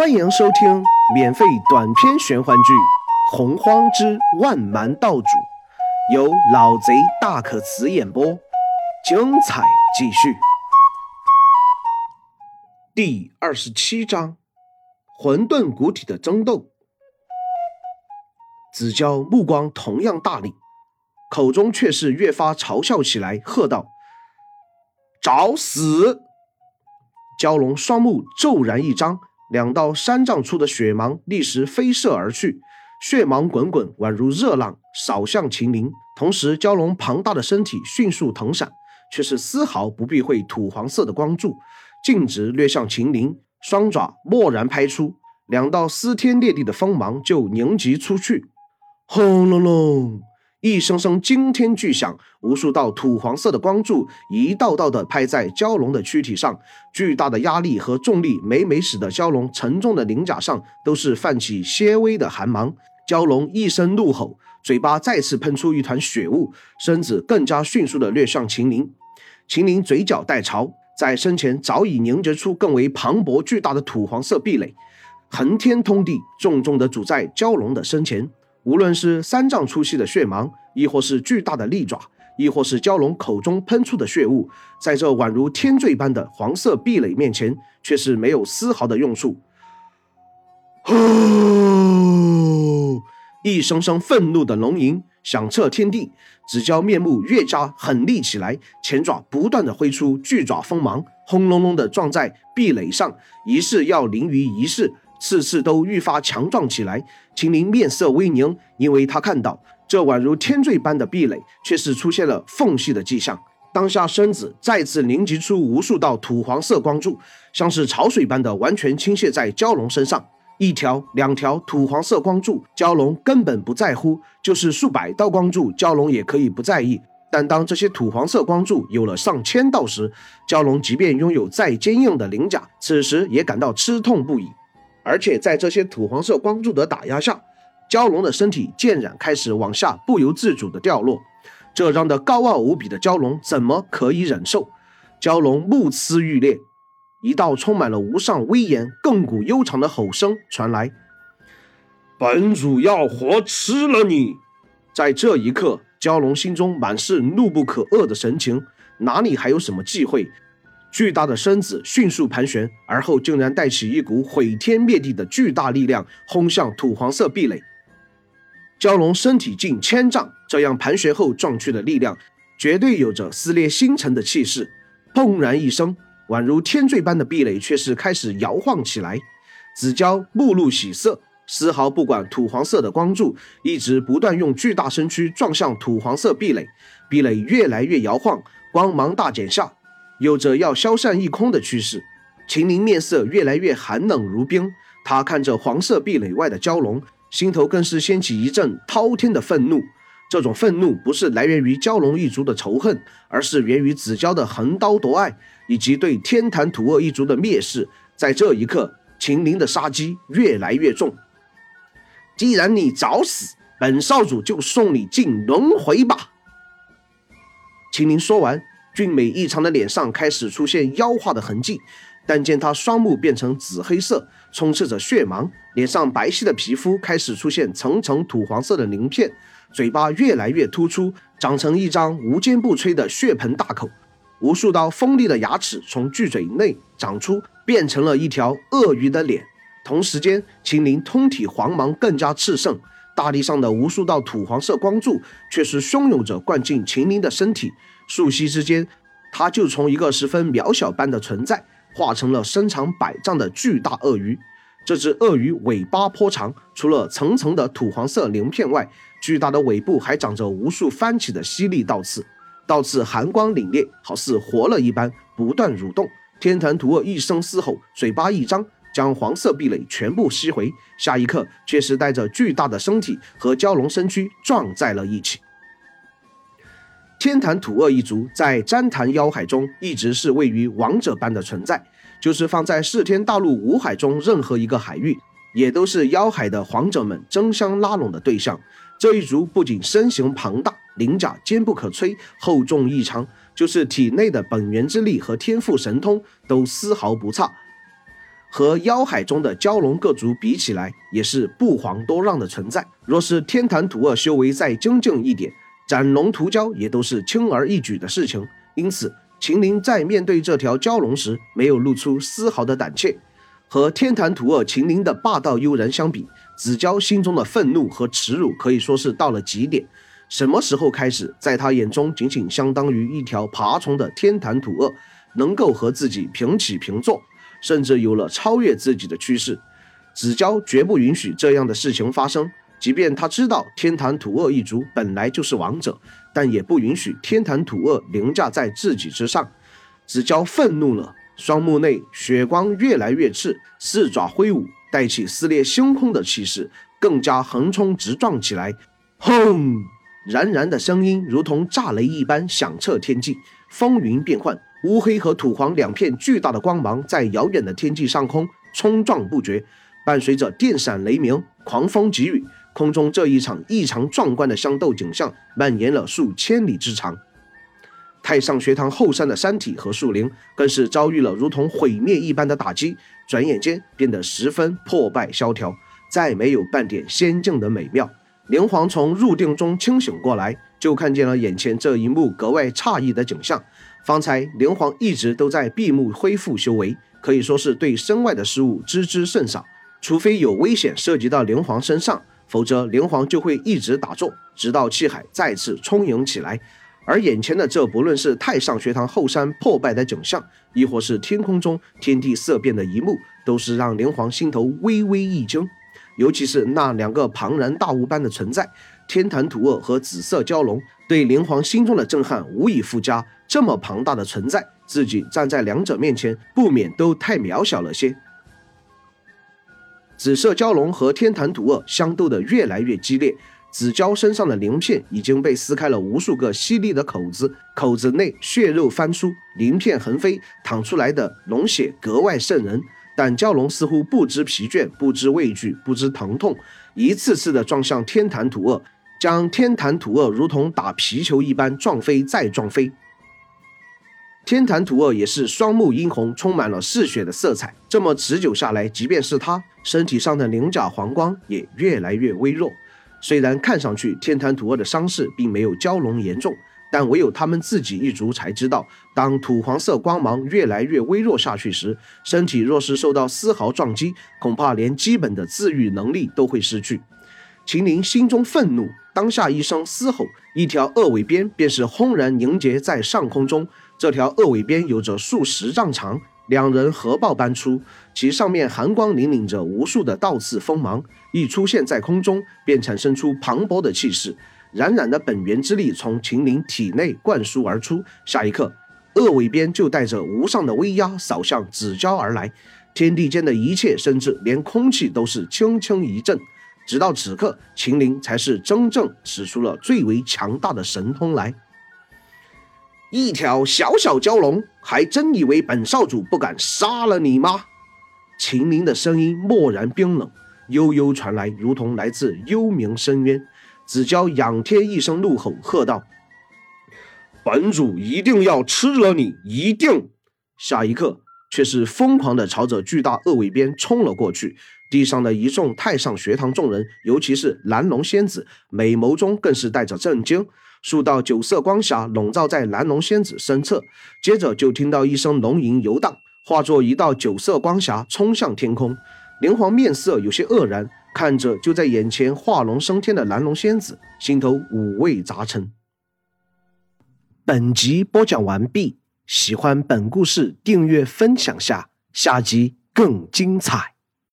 欢迎收听免费短篇玄幻剧《洪荒之万蛮道主》，由老贼大可辞演播，精彩继续。第二十七章：混沌古体的争斗。子娇目光同样大厉，口中却是越发嘲笑起来，喝道：“找死！”蛟龙双目骤然一张。两道三丈粗的血芒立时飞射而去，血芒滚滚，宛如热浪扫向秦陵。同时，蛟龙庞大的身体迅速腾闪，却是丝毫不避讳土黄色的光柱，径直掠向秦陵。双爪蓦然拍出，两道撕天裂地的锋芒就凝集出去。轰隆隆！一声声惊天巨响，无数道土黄色的光柱一道道的拍在蛟龙的躯体上，巨大的压力和重力每每使得蛟龙沉重的鳞甲上都是泛起些微的寒芒。蛟龙一声怒吼，嘴巴再次喷出一团血雾，身子更加迅速的掠向秦陵。秦陵嘴角带潮，在身前早已凝结出更为磅礴巨大的土黄色壁垒，横天通地，重重的阻在蛟龙的身前。无论是三丈粗细的血芒，亦或是巨大的利爪，亦或是蛟龙口中喷出的血雾，在这宛如天坠般的黄色壁垒面前，却是没有丝毫的用处。呼！一声声愤怒的龙吟响彻天地，紫蛟面目越加狠厉起来，前爪不断的挥出巨爪锋芒，轰隆隆的撞在壁垒上，一式要凌于一式。次次都愈发强壮起来，秦陵面色微凝，因为他看到这宛如天坠般的壁垒，却是出现了缝隙的迹象。当下身子再次凝集出无数道土黄色光柱，像是潮水般的完全倾泻在蛟龙身上。一条、两条土黄色光柱，蛟龙根本不在乎；就是数百道光柱，蛟龙也可以不在意。但当这些土黄色光柱有了上千道时，蛟龙即便拥有再坚硬的鳞甲，此时也感到吃痛不已。而且在这些土黄色光柱的打压下，蛟龙的身体渐然开始往下不由自主的掉落，这让的高傲无比的蛟龙怎么可以忍受？蛟龙目眦欲裂，一道充满了无上威严、亘古悠长的吼声传来：“本主要活吃了你！”在这一刻，蛟龙心中满是怒不可遏的神情，哪里还有什么忌讳？巨大的身子迅速盘旋，而后竟然带起一股毁天灭地的巨大力量，轰向土黄色壁垒。蛟龙身体近千丈，这样盘旋后撞去的力量，绝对有着撕裂星辰的气势。砰然一声，宛如天坠般的壁垒却是开始摇晃起来。紫蛟目露喜色，丝毫不管土黄色的光柱，一直不断用巨大身躯撞向土黄色壁垒。壁垒越来越摇晃，光芒大减下。有着要消散一空的趋势，秦陵面色越来越寒冷如冰。他看着黄色壁垒外的蛟龙，心头更是掀起一阵滔天的愤怒。这种愤怒不是来源于蛟龙一族的仇恨，而是源于子蛟的横刀夺爱，以及对天坛土恶一族的蔑视。在这一刻，秦陵的杀机越来越重。既然你找死，本少主就送你进轮回吧。秦陵说完。俊美异常的脸上开始出现妖化的痕迹，但见他双目变成紫黑色，充斥着血芒，脸上白皙的皮肤开始出现层层土黄色的鳞片，嘴巴越来越突出，长成一张无坚不摧的血盆大口，无数道锋利的牙齿从巨嘴内长出，变成了一条鳄鱼的脸。同时间，秦陵通体黄芒更加炽盛，大地上的无数道土黄色光柱却是汹涌着灌进秦陵的身体。瞬息之间，他就从一个十分渺小般的存在，化成了身长百丈的巨大鳄鱼。这只鳄鱼尾巴颇长，除了层层的土黄色鳞片外，巨大的尾部还长着无数翻起的犀利倒刺，倒刺寒光凛冽，好似活了一般，不断蠕动。天坛图鳄一声嘶吼，嘴巴一张，将黄色壁垒全部吸回，下一刻却是带着巨大的身体和蛟龙身躯撞在了一起。天坛土鳄一族在詹坛妖海中一直是位于王者般的存在，就是放在四天大陆五海中任何一个海域，也都是妖海的皇者们争相拉拢的对象。这一族不仅身形庞大，鳞甲坚不可摧，厚重异常，就是体内的本源之力和天赋神通都丝毫不差。和妖海中的蛟龙各族比起来，也是不遑多让的存在。若是天坛土鳄修为再精进一点，斩龙屠蛟也都是轻而易举的事情。因此，秦陵在面对这条蛟龙时，没有露出丝毫的胆怯。和天坛土鳄秦陵的霸道悠然相比，子娇心中的愤怒和耻辱可以说是到了极点。什么时候开始，在他眼中仅仅相当于一条爬虫的天坛土鳄，能够和自己平起平坐？甚至有了超越自己的趋势，子娇绝不允许这样的事情发生。即便他知道天坛土鳄一族本来就是王者，但也不允许天坛土鳄凌驾在自己之上。子娇愤怒了，双目内血光越来越炽，四爪挥舞，带起撕裂星空的气势，更加横冲直撞起来。轰！然然的声音如同炸雷一般响彻天际，风云变幻。乌黑和土黄两片巨大的光芒在遥远的天际上空冲撞不绝，伴随着电闪雷鸣、狂风急雨，空中这一场异常壮观的相斗景象蔓延了数千里之长。太上学堂后山的山体和树林更是遭遇了如同毁灭一般的打击，转眼间变得十分破败萧条，再没有半点仙境的美妙。灵皇从入定中清醒过来，就看见了眼前这一幕格外诧异的景象。方才灵皇一直都在闭目恢复修为，可以说是对身外的事物知之甚少。除非有危险涉及到灵皇身上，否则灵皇就会一直打坐，直到气海再次充盈起来。而眼前的这，不论是太上学堂后山破败的景象，亦或是天空中天地色变的一幕，都是让灵皇心头微微一惊。尤其是那两个庞然大物般的存在——天坛土鳄和紫色蛟龙，对灵皇心中的震撼无以复加。这么庞大的存在，自己站在两者面前，不免都太渺小了些。紫色蛟龙和天坛土鳄相斗得越来越激烈，紫蛟身上的鳞片已经被撕开了无数个犀利的口子，口子内血肉翻出，鳞片横飞，淌出来的龙血格外渗人。但蛟龙似乎不知疲倦，不知畏惧，不知疼痛，一次次的撞向天坛土鳄，将天坛土鳄如同打皮球一般撞飞再撞飞。天坛土鳄也是双目殷红，充满了嗜血的色彩。这么持久下来，即便是它身体上的鳞甲黄光也越来越微弱。虽然看上去天坛土鳄的伤势并没有蛟龙严重，但唯有他们自己一族才知道，当土黄色光芒越来越微弱下去时，身体若是受到丝毫撞击，恐怕连基本的自愈能力都会失去。秦陵心中愤怒，当下一声嘶吼，一条鳄尾鞭便是轰然凝结在上空中。这条鳄尾鞭有着数十丈长，两人合抱般粗，其上面寒光凛凛着无数的倒刺锋芒，一出现在空中便产生出磅礴的气势，冉冉的本源之力从秦陵体内灌输而出。下一刻，鳄尾鞭就带着无上的威压扫向紫蛟而来，天地间的一切，甚至连空气都是轻轻一震。直到此刻，秦陵才是真正使出了最为强大的神通来。一条小小蛟龙，还真以为本少主不敢杀了你吗？秦陵的声音漠然冰冷，悠悠传来，如同来自幽冥深渊。子蛟仰天一声怒吼，喝道：“本主一定要吃了你！一定！”下一刻，却是疯狂地朝着巨大鳄尾鞭冲了过去。地上的一众太上学堂众人，尤其是蓝龙仙子，美眸中更是带着震惊。数道九色光霞笼罩在蓝龙仙子身侧，接着就听到一声龙吟游荡，化作一道九色光霞冲向天空。灵皇面色有些愕然，看着就在眼前化龙升天的蓝龙仙子，心头五味杂陈。本集播讲完毕，喜欢本故事，订阅分享下，下集更精彩。